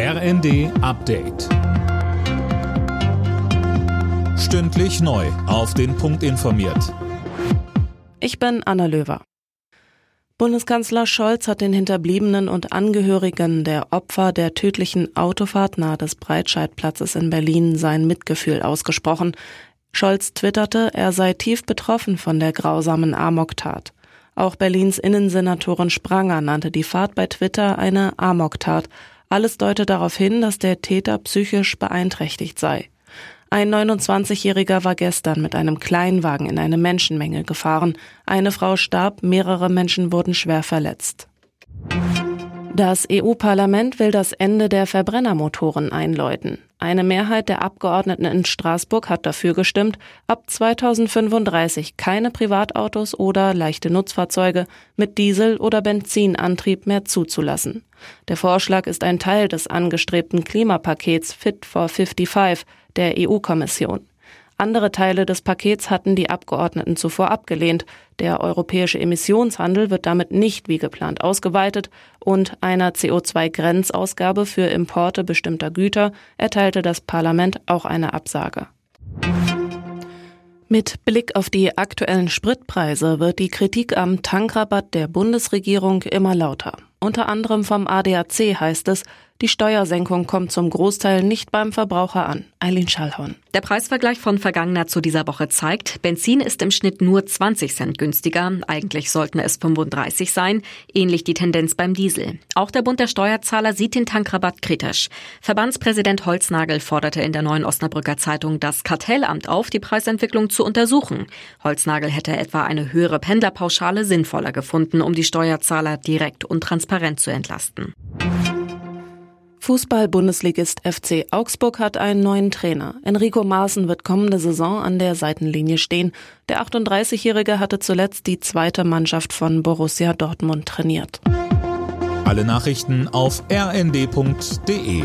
RND Update. Stündlich neu. Auf den Punkt informiert. Ich bin Anna Löwer. Bundeskanzler Scholz hat den Hinterbliebenen und Angehörigen der Opfer der tödlichen Autofahrt nahe des Breitscheidplatzes in Berlin sein Mitgefühl ausgesprochen. Scholz twitterte, er sei tief betroffen von der grausamen Amoktat. Auch Berlins Innensenatorin Spranger nannte die Fahrt bei Twitter eine Amoktat. Alles deutet darauf hin, dass der Täter psychisch beeinträchtigt sei. Ein 29-Jähriger war gestern mit einem Kleinwagen in eine Menschenmenge gefahren. Eine Frau starb, mehrere Menschen wurden schwer verletzt. Das EU-Parlament will das Ende der Verbrennermotoren einläuten. Eine Mehrheit der Abgeordneten in Straßburg hat dafür gestimmt, ab 2035 keine Privatautos oder leichte Nutzfahrzeuge mit Diesel- oder Benzinantrieb mehr zuzulassen. Der Vorschlag ist ein Teil des angestrebten Klimapakets Fit for 55 der EU-Kommission. Andere Teile des Pakets hatten die Abgeordneten zuvor abgelehnt. Der europäische Emissionshandel wird damit nicht wie geplant ausgeweitet und einer CO2-Grenzausgabe für Importe bestimmter Güter erteilte das Parlament auch eine Absage. Mit Blick auf die aktuellen Spritpreise wird die Kritik am Tankrabatt der Bundesregierung immer lauter. Unter anderem vom ADAC heißt es, die Steuersenkung kommt zum Großteil nicht beim Verbraucher an. Eileen Schallhorn. Der Preisvergleich von vergangener zu dieser Woche zeigt, Benzin ist im Schnitt nur 20 Cent günstiger. Eigentlich sollten es 35 sein. Ähnlich die Tendenz beim Diesel. Auch der Bund der Steuerzahler sieht den Tankrabatt kritisch. Verbandspräsident Holznagel forderte in der neuen Osnabrücker Zeitung das Kartellamt auf, die Preisentwicklung zu untersuchen. Holznagel hätte etwa eine höhere Pendlerpauschale sinnvoller gefunden, um die Steuerzahler direkt und transparent zu entlasten. Fußball-Bundesligist FC Augsburg hat einen neuen Trainer. Enrico Maaßen wird kommende Saison an der Seitenlinie stehen. Der 38-Jährige hatte zuletzt die zweite Mannschaft von Borussia Dortmund trainiert. Alle Nachrichten auf rnd.de